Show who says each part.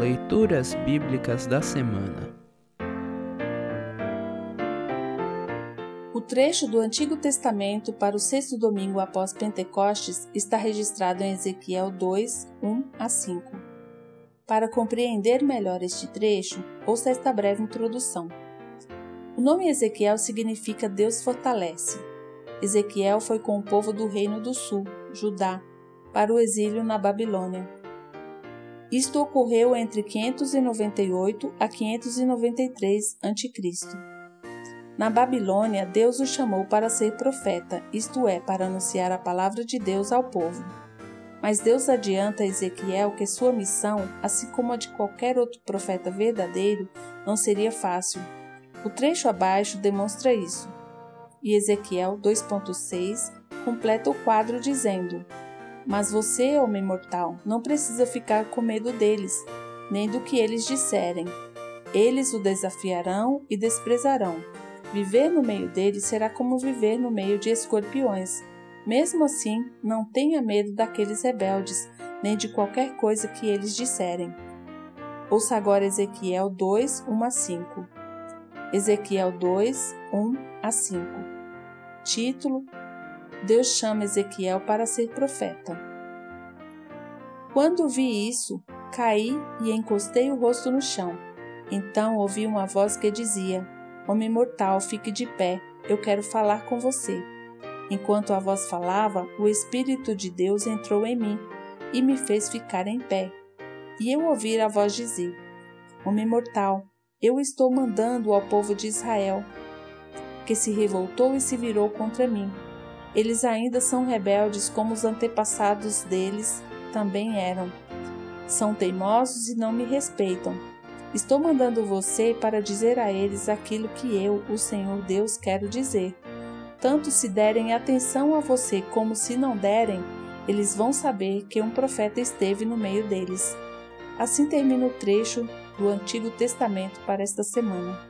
Speaker 1: Leituras Bíblicas da Semana
Speaker 2: O trecho do Antigo Testamento para o sexto domingo após Pentecostes está registrado em Ezequiel 2, 1 a 5. Para compreender melhor este trecho, ouça esta breve introdução. O nome Ezequiel significa Deus fortalece. Ezequiel foi com o povo do Reino do Sul, Judá, para o exílio na Babilônia. Isto ocorreu entre 598 a 593 a.C. Na Babilônia, Deus o chamou para ser profeta, isto é, para anunciar a palavra de Deus ao povo. Mas Deus adianta a Ezequiel que sua missão, assim como a de qualquer outro profeta verdadeiro, não seria fácil. O trecho abaixo demonstra isso. E Ezequiel 2.6 completa o quadro dizendo: Mas você, homem mortal, não precisa ficar com medo deles, nem do que eles disserem. Eles o desafiarão e desprezarão Viver no meio deles será como viver no meio de escorpiões. Mesmo assim, não tenha medo daqueles rebeldes, nem de qualquer coisa que eles disserem. Ouça agora Ezequiel 2, 1 a 5. Ezequiel 2, 1 a 5. Título: Deus chama Ezequiel para ser profeta. Quando vi isso, caí e encostei o rosto no chão. Então ouvi uma voz que dizia: Homem mortal, fique de pé, eu quero falar com você. Enquanto a voz falava, o Espírito de Deus entrou em mim e me fez ficar em pé. E eu ouvi a voz dizer: Homem mortal, eu estou mandando ao povo de Israel, que se revoltou e se virou contra mim. Eles ainda são rebeldes como os antepassados deles também eram. São teimosos e não me respeitam. Estou mandando você para dizer a eles aquilo que eu, o Senhor Deus, quero dizer. Tanto se derem atenção a você como se não derem, eles vão saber que um profeta esteve no meio deles. Assim termina o trecho do Antigo Testamento para esta semana.